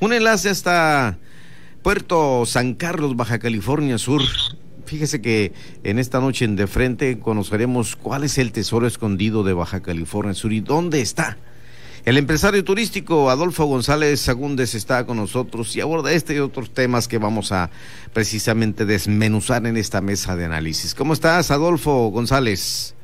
Un enlace hasta Puerto San Carlos, Baja California Sur. Fíjese que en esta noche en De Frente conoceremos cuál es el tesoro escondido de Baja California Sur y dónde está. El empresario turístico Adolfo González Sagúndez está con nosotros y aborda este y otros temas que vamos a precisamente desmenuzar en esta mesa de análisis. ¿Cómo estás, Adolfo González?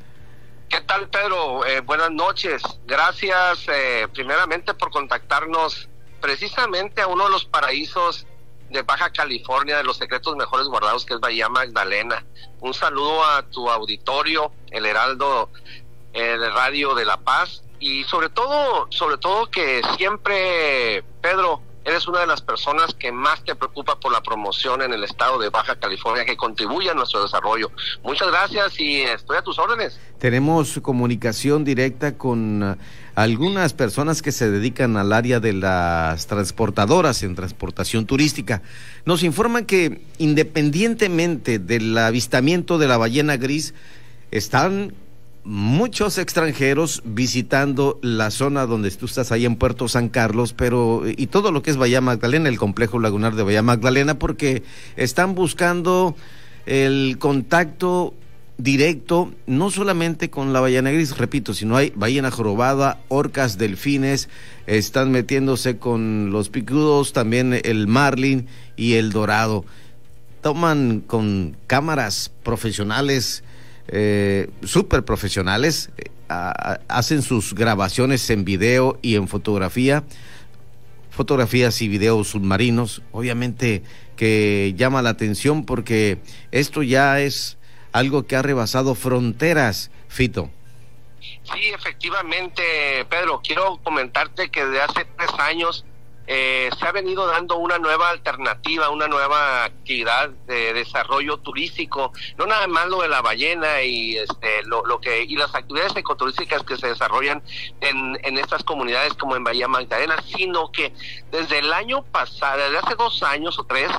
¿Qué tal, Pedro? Eh, buenas noches. Gracias eh, primeramente por contactarnos precisamente a uno de los paraísos de Baja California, de los secretos mejores guardados, que es Bahía Magdalena. Un saludo a tu auditorio, el Heraldo el Radio de La Paz, y sobre todo, sobre todo que siempre, Pedro, eres una de las personas que más te preocupa por la promoción en el estado de Baja California, que contribuye a nuestro desarrollo. Muchas gracias y estoy a tus órdenes. Tenemos comunicación directa con algunas personas que se dedican al área de las transportadoras en transportación turística. Nos informan que independientemente del avistamiento de la ballena gris, están muchos extranjeros visitando la zona donde tú estás ahí en Puerto San Carlos, pero y todo lo que es Bahía Magdalena, el complejo lagunar de Bahía Magdalena, porque están buscando el contacto directo, no solamente con la ballena gris, repito, sino hay ballena jorobada, orcas, delfines, están metiéndose con los picudos, también el marlin y el dorado. Toman con cámaras profesionales eh, súper profesionales, eh, hacen sus grabaciones en video y en fotografía, fotografías y videos submarinos, obviamente que llama la atención porque esto ya es algo que ha rebasado fronteras, Fito. Sí, efectivamente, Pedro, quiero comentarte que desde hace tres años eh, se ha venido dando una nueva alternativa, una nueva actividad de desarrollo turístico, no nada más lo de la ballena y este lo, lo que y las actividades ecoturísticas que se desarrollan en, en estas comunidades como en Bahía Magdalena, sino que desde el año pasado, desde hace dos años o tres,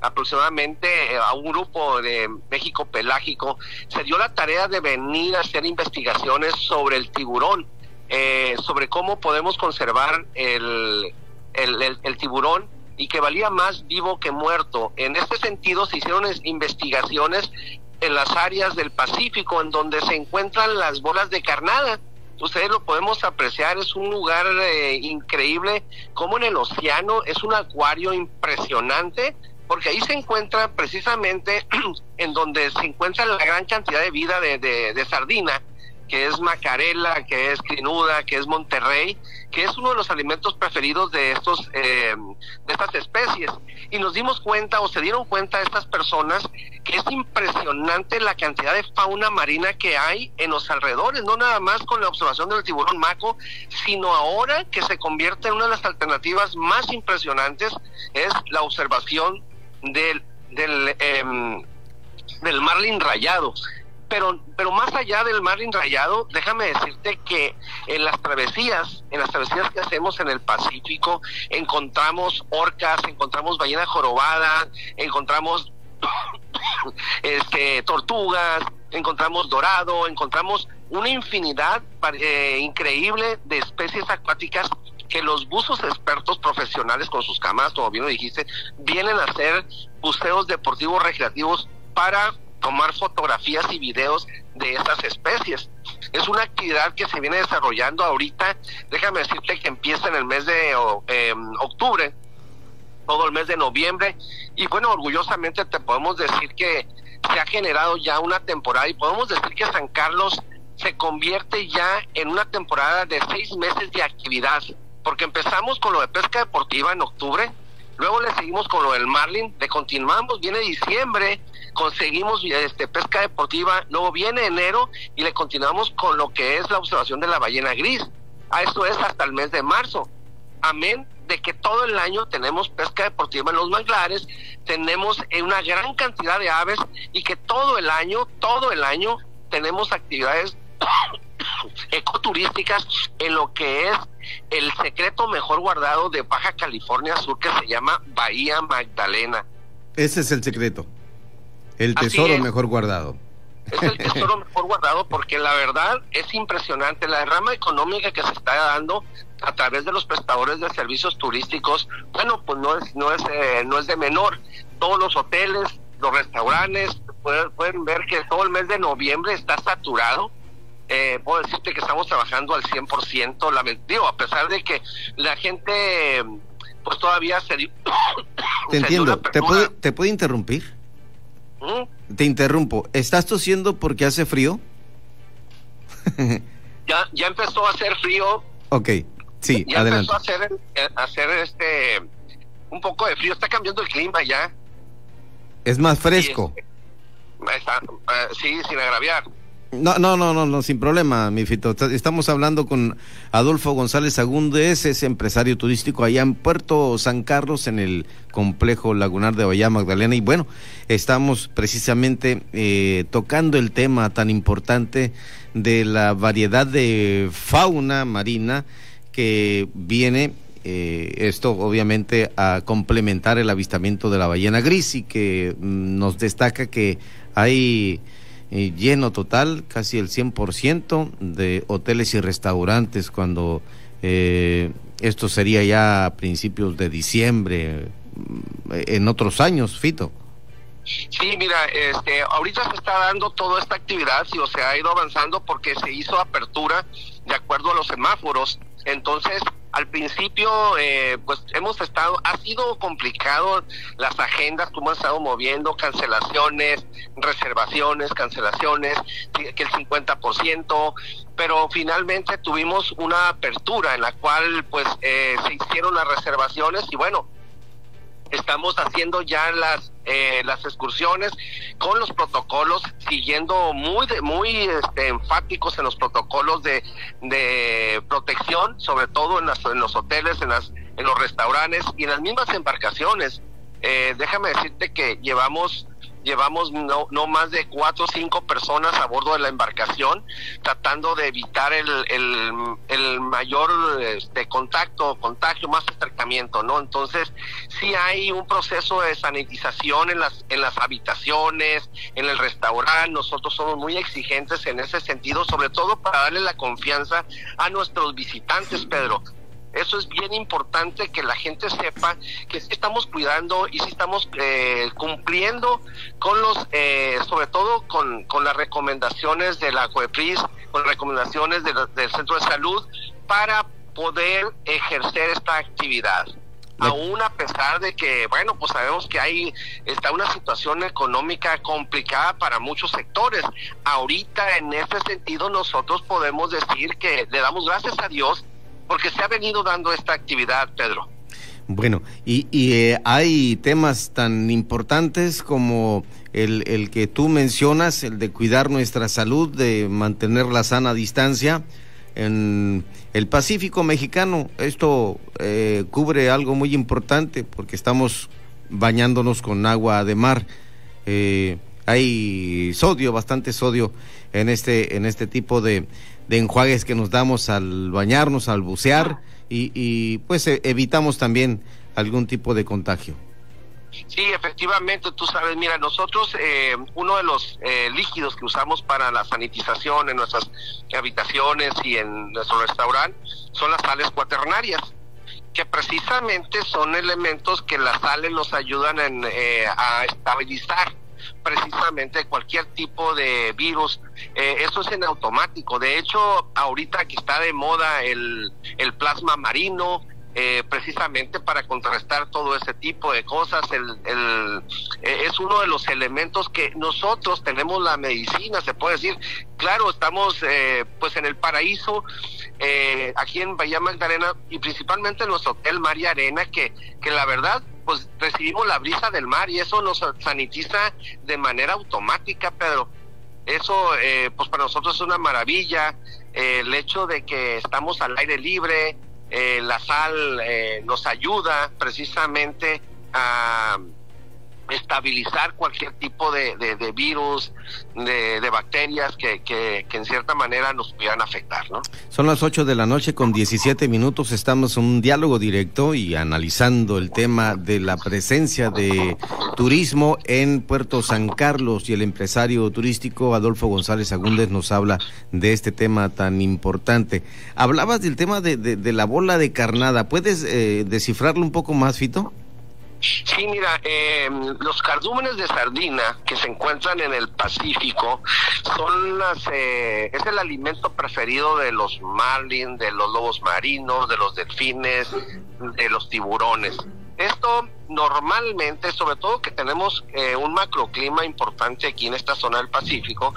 aproximadamente eh, a un grupo de México Pelágico se dio la tarea de venir a hacer investigaciones sobre el tiburón, eh, sobre cómo podemos conservar el el, tiburón y que valía más vivo que muerto. En este sentido se hicieron investigaciones en las áreas del Pacífico en donde se encuentran las bolas de carnada. Ustedes lo podemos apreciar, es un lugar eh, increíble, como en el océano, es un acuario impresionante, porque ahí se encuentra precisamente en donde se encuentra la gran cantidad de vida de, de sardina que es macarela, que es crinuda, que es monterrey, que es uno de los alimentos preferidos de estos eh, de estas especies. Y nos dimos cuenta o se dieron cuenta estas personas que es impresionante la cantidad de fauna marina que hay en los alrededores, no nada más con la observación del tiburón maco, sino ahora que se convierte en una de las alternativas más impresionantes es la observación del del em, del marlin rayado. Pero, pero más allá del marlin rayado, déjame decirte que en las travesías, en las travesías que hacemos en el Pacífico, encontramos orcas, encontramos ballena jorobada, encontramos este, tortugas, encontramos dorado, encontramos una infinidad eh, increíble de especies acuáticas que los buzos expertos profesionales con sus cámaras, como bien lo dijiste, vienen a hacer buceos deportivos recreativos para tomar fotografías y videos de estas especies. Es una actividad que se viene desarrollando ahorita, déjame decirte que empieza en el mes de em, octubre, todo el mes de noviembre, y bueno, orgullosamente te podemos decir que se ha generado ya una temporada y podemos decir que San Carlos se convierte ya en una temporada de seis meses de actividad, porque empezamos con lo de pesca deportiva en octubre, luego le seguimos con lo del marlin, le continuamos, viene diciembre, conseguimos este pesca deportiva, luego viene enero y le continuamos con lo que es la observación de la ballena gris. A esto es hasta el mes de marzo. Amén de que todo el año tenemos pesca deportiva en los manglares, tenemos una gran cantidad de aves y que todo el año, todo el año tenemos actividades ecoturísticas en lo que es el secreto mejor guardado de Baja California Sur que se llama Bahía Magdalena. Ese es el secreto. El tesoro mejor guardado. Es el tesoro mejor guardado porque la verdad es impresionante la derrama económica que se está dando a través de los prestadores de servicios turísticos, bueno, pues no es no es eh, no es de menor. Todos los hoteles, los restaurantes pueden, pueden ver que todo el mes de noviembre está saturado. Eh, puedo decirte que estamos trabajando al 100%, la, digo, a pesar de que la gente pues todavía se. Te entiendo, ¿Te puede, ¿te puede interrumpir? ¿Mm? Te interrumpo, ¿estás tosiendo porque hace frío? ya, ya empezó a hacer frío. Ok, sí, ya adelante. empezó a hacer, eh, a hacer este un poco de frío, está cambiando el clima ya. Es más fresco. Eh, sí, sin agraviar. No, no, no, no, no, sin problema, mi Fito. Estamos hablando con Adolfo González Agúndez, es empresario turístico allá en Puerto San Carlos, en el complejo lagunar de Bahía Magdalena. Y bueno, estamos precisamente eh, tocando el tema tan importante de la variedad de fauna marina que viene eh, esto obviamente a complementar el avistamiento de la ballena gris y que mm, nos destaca que hay eh, lleno total, casi el 100% de hoteles y restaurantes cuando eh, esto sería ya a principios de diciembre, mm, en otros años, Fito. Sí, mira, este, ahorita se está dando toda esta actividad, sí, o se ha ido avanzando porque se hizo apertura de acuerdo a los semáforos. Entonces, al principio, eh, pues hemos estado, ha sido complicado las agendas, como hemos estado moviendo, cancelaciones, reservaciones, cancelaciones, que el 50%, pero finalmente tuvimos una apertura en la cual pues eh, se hicieron las reservaciones y bueno, estamos haciendo ya las eh, las excursiones con los protocolos siguiendo muy muy este, enfáticos en los protocolos de, de protección sobre todo en, las, en los hoteles en las en los restaurantes y en las mismas embarcaciones. Eh, déjame decirte que llevamos llevamos no, no más de cuatro o cinco personas a bordo de la embarcación tratando de evitar el, el, mayor este, contacto, contagio, más acercamiento, ¿no? Entonces, sí hay un proceso de sanitización en las, en las habitaciones, en el restaurante, nosotros somos muy exigentes en ese sentido, sobre todo para darle la confianza a nuestros visitantes, Pedro. Eso es bien importante que la gente sepa que sí estamos cuidando y sí estamos eh, cumpliendo con los, eh, sobre todo con, con las recomendaciones de la COEPRIS, con las recomendaciones del Centro de Salud para poder ejercer esta actividad aún a pesar de que, bueno, pues sabemos que hay, está una situación económica complicada para muchos sectores. Ahorita, en ese sentido, nosotros podemos decir que le damos gracias a Dios porque se ha venido dando esta actividad, Pedro. Bueno, y, eh, hay temas tan importantes como el, que tú mencionas, el de cuidar nuestra salud, de mantener la sana distancia. En el Pacífico mexicano, esto eh, cubre algo muy importante porque estamos bañándonos con agua de mar. Eh, hay sodio, bastante sodio en este, en este tipo de, de enjuagues que nos damos al bañarnos, al bucear y, pues e, evitamos también algún tipo de contagio. Sí, efectivamente, tú sabes, mira, nosotros eh, uno de los eh, líquidos que usamos para la sanitización en nuestras habitaciones y en nuestro restaurante son las sales cuaternarias que precisamente son elementos que las sales nos ayudan en, eh, a estabilizar precisamente cualquier tipo de virus. Eh, eso es en automático. De hecho, ahorita que está de moda el, el plasma marino, eh, precisamente para contrarrestar todo ese tipo de cosas. El, el, eh, es uno de los elementos que nosotros tenemos la medicina, se puede decir. Claro, estamos eh, pues en el paraíso, aquí en Bahía Magdalena y principalmente en nuestro hotel María Arena, que, que la verdad pues recibimos la brisa del mar y eso nos sanitiza de manera automática, Pedro. Eso, pues para nosotros es una maravilla. el hecho de que estamos al aire libre, eh, la sal eh, nos ayuda precisamente a, estabilizar cualquier tipo de, de, virus, de, de bacterias que, que, en cierta manera nos pudieran afectar, ¿no? Son las 8 de la noche con 17 minutos, estamos en un diálogo directo y analizando el tema de la presencia de turismo en Puerto San Carlos y el empresario turístico Adolfo González Agúndez nos habla de este tema tan importante. Hablabas del tema de, de, la bola de carnada, ¿puedes eh, descifrarlo un poco más, Fito? Sí, mira, eh, los cardúmenes de sardina que se encuentran en el Pacífico son las, eh, es el alimento preferido de los marlin, de los lobos marinos, de los delfines, de los tiburones. Esto normalmente, sobre todo que tenemos eh, un macroclima importante aquí en esta zona del Pacífico,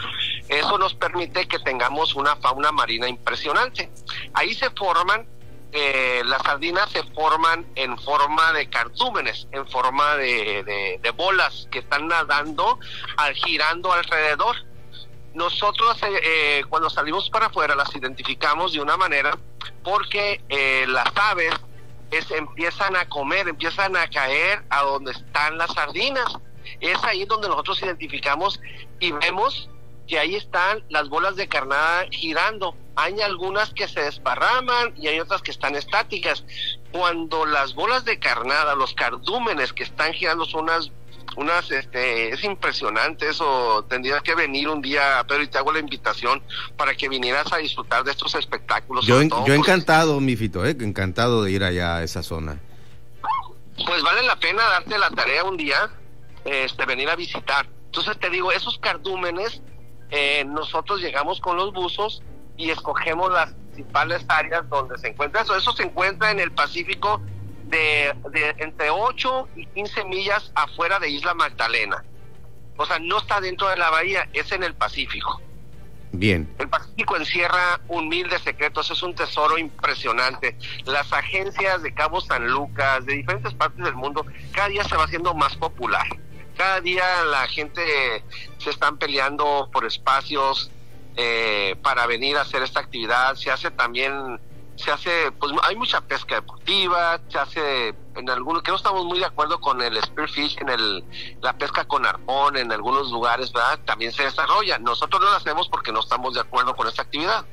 eso nos permite que tengamos una fauna marina impresionante. Ahí se forman eh, las sardinas se forman en forma de cardúmenes, en forma de, bolas que están nadando, al, girando alrededor. Nosotros eh, eh, cuando salimos para afuera las identificamos de una manera porque las aves es, empiezan a comer, empiezan a caer a donde están las sardinas. Es ahí donde nosotros identificamos y vemos que ahí están las bolas de carnada girando. Hay algunas que se desparraman y hay otras que están estáticas. Cuando las bolas de carnada, los cardúmenes que están girando son unas unas este es impresionante eso tendrías que venir un día pero y te hago la invitación para que vinieras a disfrutar de estos espectáculos yo, yo encantado mi fito eh, encantado de ir allá a esa zona pues vale la pena darte la tarea un día este venir a visitar entonces te digo esos cardúmenes eh, nosotros llegamos con los buzos y escogemos las principales áreas donde se encuentra eso. Eso se encuentra en el Pacífico de, entre 8 y 15 millas afuera de Isla Magdalena. O sea, no está dentro de la bahía, es en el Pacífico. Bien. El Pacífico encierra un mil de secretos, es un tesoro impresionante. Las agencias de Cabo San Lucas, de diferentes partes del mundo, cada día se va haciendo más popular cada día la gente se están peleando por espacios eh, para venir a hacer esta actividad. Se hace también, se hace, pues hay mucha pesca deportiva, se hace en algunos, que no estamos muy de acuerdo con el spearfish, en el, la pesca con arpón en algunos lugares, ¿verdad? También se desarrolla. Nosotros no lo hacemos porque no estamos de acuerdo con esta actividad.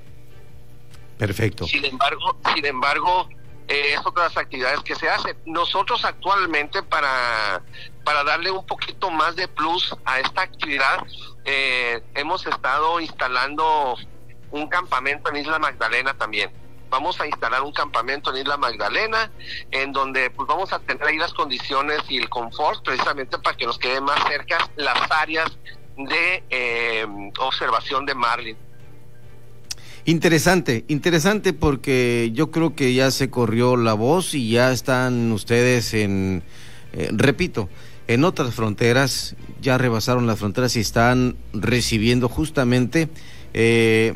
Perfecto. Sin embargo, sin embargo, eh, es otra de las actividades que se hacen. Nosotros actualmente para, para darle un poquito más de plus a esta actividad, eh, hemos estado instalando un campamento en Isla Magdalena también. Vamos a instalar un campamento en Isla Magdalena, en donde pues vamos a tener ahí las condiciones y el confort, precisamente para que nos queden más cerca las áreas de eh, observación de Marlin. Interesante, interesante porque yo creo que ya se corrió la voz y ya están ustedes en, eh, repito, en otras fronteras, ya rebasaron las fronteras y están recibiendo justamente eh,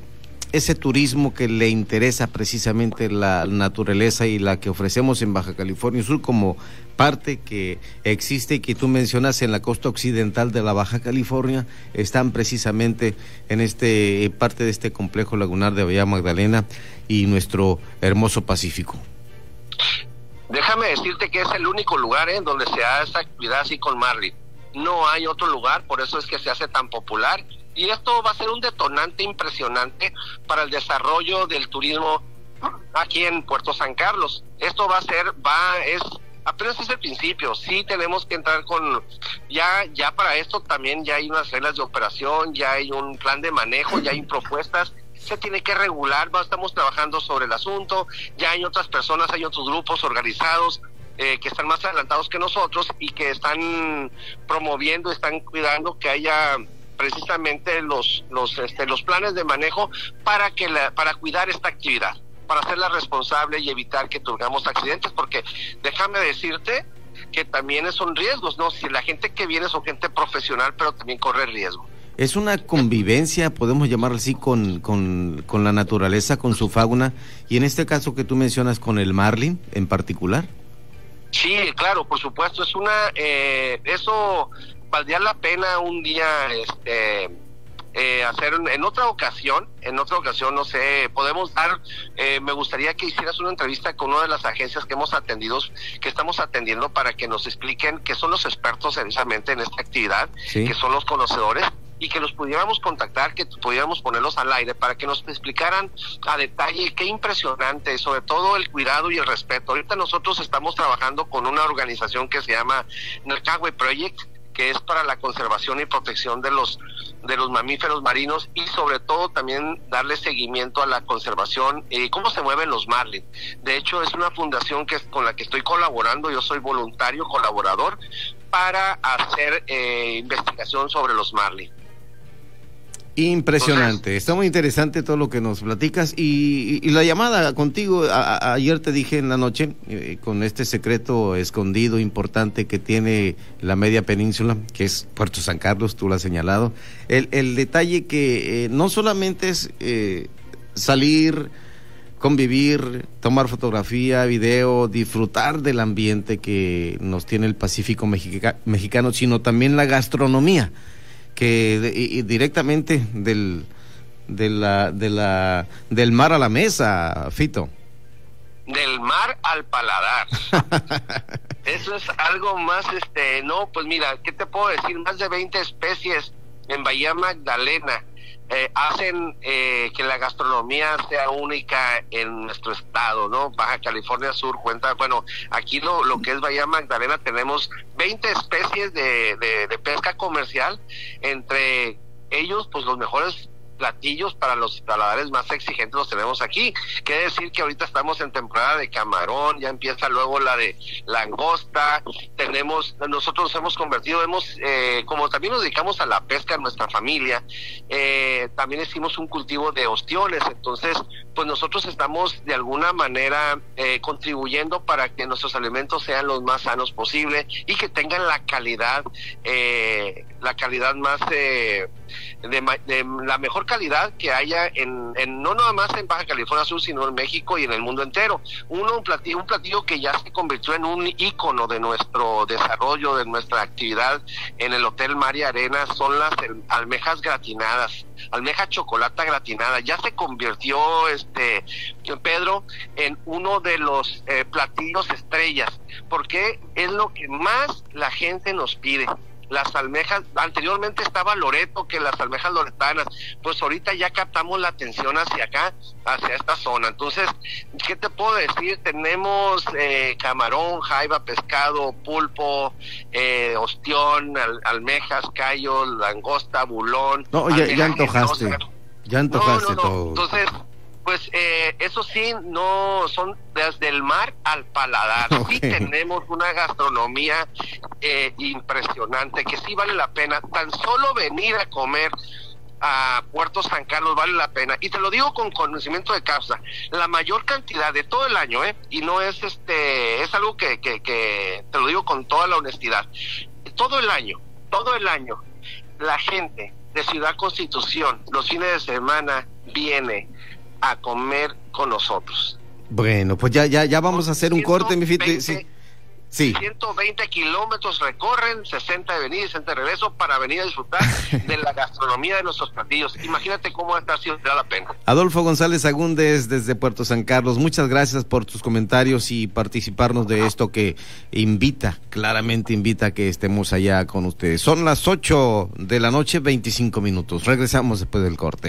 ese turismo que le interesa precisamente la naturaleza y la que ofrecemos en Baja California Sur como parte que existe y que tú mencionas en la costa occidental de la Baja California, están precisamente en este eh, parte de este complejo lagunar de Bahía Magdalena y nuestro hermoso Pacífico. Déjame decirte que es el único lugar en donde se hace actividad así con Marley. No hay otro lugar, por eso es que se hace tan popular y esto va a ser un detonante impresionante para el desarrollo del turismo aquí en Puerto San Carlos. Esto va a ser, va, es, apenas es el principio, sí tenemos que entrar con, ya, ya para esto también ya hay unas reglas de operación, ya hay un plan de manejo, ya hay propuestas, se tiene que regular, estamos trabajando sobre el asunto, ya hay otras personas, hay otros grupos organizados, eh, que están más adelantados que nosotros y que están promoviendo, están cuidando que haya precisamente los los este, los planes de manejo para que la, para cuidar esta actividad para hacerla responsable y evitar que tengamos accidentes porque déjame decirte que también son riesgos no si la gente que viene son gente profesional pero también corre riesgo es una convivencia, podemos llamarlo así, con, con, con, la naturaleza, con su fauna, y en este caso que tú mencionas con el marlin en particular. Sí, claro, por supuesto, es una, eh, eso valdría la pena un día este, eh, hacer en otra ocasión, en otra ocasión, no sé, podemos dar, eh, me gustaría que hicieras una entrevista con una de las agencias que hemos atendido, que estamos atendiendo para que nos expliquen que son los expertos precisamente en esta actividad, que son los conocedores y que los pudiéramos contactar, que pudiéramos ponerlos al aire para que nos explicaran a detalle qué impresionante, sobre todo el cuidado y el respeto. Ahorita nosotros estamos trabajando con una organización que se llama Nercagüe Project, que es para la conservación y protección de los de los mamíferos marinos y sobre todo también darle seguimiento a la conservación y cómo se mueven los marlins. De hecho, es una fundación que con la que estoy colaborando, yo soy voluntario colaborador para hacer eh, investigación sobre los marlins. Impresionante, está muy interesante todo lo que nos platicas. Y, la llamada contigo, ayer te dije en la noche, eh, con este secreto escondido importante que tiene la media península, que es Puerto San Carlos, tú lo has señalado, el, detalle que eh, no solamente es eh, salir, convivir, tomar fotografía, video, disfrutar del ambiente que nos tiene el Pacífico mexicano, sino también la gastronomía que directamente del, de la, de la, del mar a la mesa, Fito. Del mar al paladar. Eso es algo más, este, no, pues mira, ¿qué te puedo decir? Más de 20 especies en Bahía Magdalena eh, hacen eh, que la gastronomía sea única en nuestro estado, ¿no? Baja California Sur cuenta, bueno, aquí lo, lo que es Bahía Magdalena tenemos 20 especies de, de, de pesca comercial, entre ellos, pues los mejores platillos para los paladares más exigentes los tenemos aquí. Quiere decir que ahorita estamos en temporada de camarón, ya empieza luego la de langosta, tenemos, nosotros nos hemos convertido, hemos, eh, como también nos dedicamos a la pesca en nuestra familia, eh, también hicimos un cultivo de ostiones, entonces, pues nosotros estamos de alguna manera eh, contribuyendo para que nuestros alimentos sean los más sanos posible y que tengan la calidad, la calidad más, de, de la mejor calidad que haya en, no nada más en Baja California Sur, sino en México y en el mundo entero. Uno, un platillo, un platillo que ya se convirtió en un ícono de nuestro desarrollo, de nuestra actividad en el Hotel María Arena, son las almejas gratinadas, almeja chocolate gratinada. Ya se convirtió, este, Pedro, en uno de los eh, platillos estrellas, porque es lo que más la gente nos pide las almejas, anteriormente estaba Loreto, que las almejas loretanas, pues ahorita ya captamos la atención hacia acá, hacia esta zona. Entonces, ¿qué te puedo decir? Tenemos eh, camarón, jaiba, pescado, pulpo, eh, ostión, almejas, callos, langosta, bulón. No, ya, ya antojaste, ya antojaste todo. Entonces, pues eh, eso sí, no son desde el mar al paladar. Sí tenemos una gastronomía eh, impresionante que sí vale la pena. Tan solo venir a comer a Puerto San Carlos vale la pena. Y te lo digo con conocimiento de causa. La mayor cantidad de todo el año, ¿eh? Y no es este, es algo que, que, que te lo digo con toda la honestidad. Todo el año, todo el año, la gente de Ciudad Constitución, los fines de semana, viene a comer con nosotros. Bueno, pues ya, ya, ya vamos a hacer un corte, mi fit. Sí. Sí. 120 kilómetros recorren, 60 de venida y 60 de regreso para venir a disfrutar de la gastronomía de nuestros platillos. Imagínate cómo está haciendo la pena. Adolfo González Agúndez desde Puerto San Carlos, muchas gracias por tus comentarios y participarnos de esto que invita, claramente invita a que estemos allá con ustedes. Son las 8 de la noche, 25 minutos. Regresamos después del corte.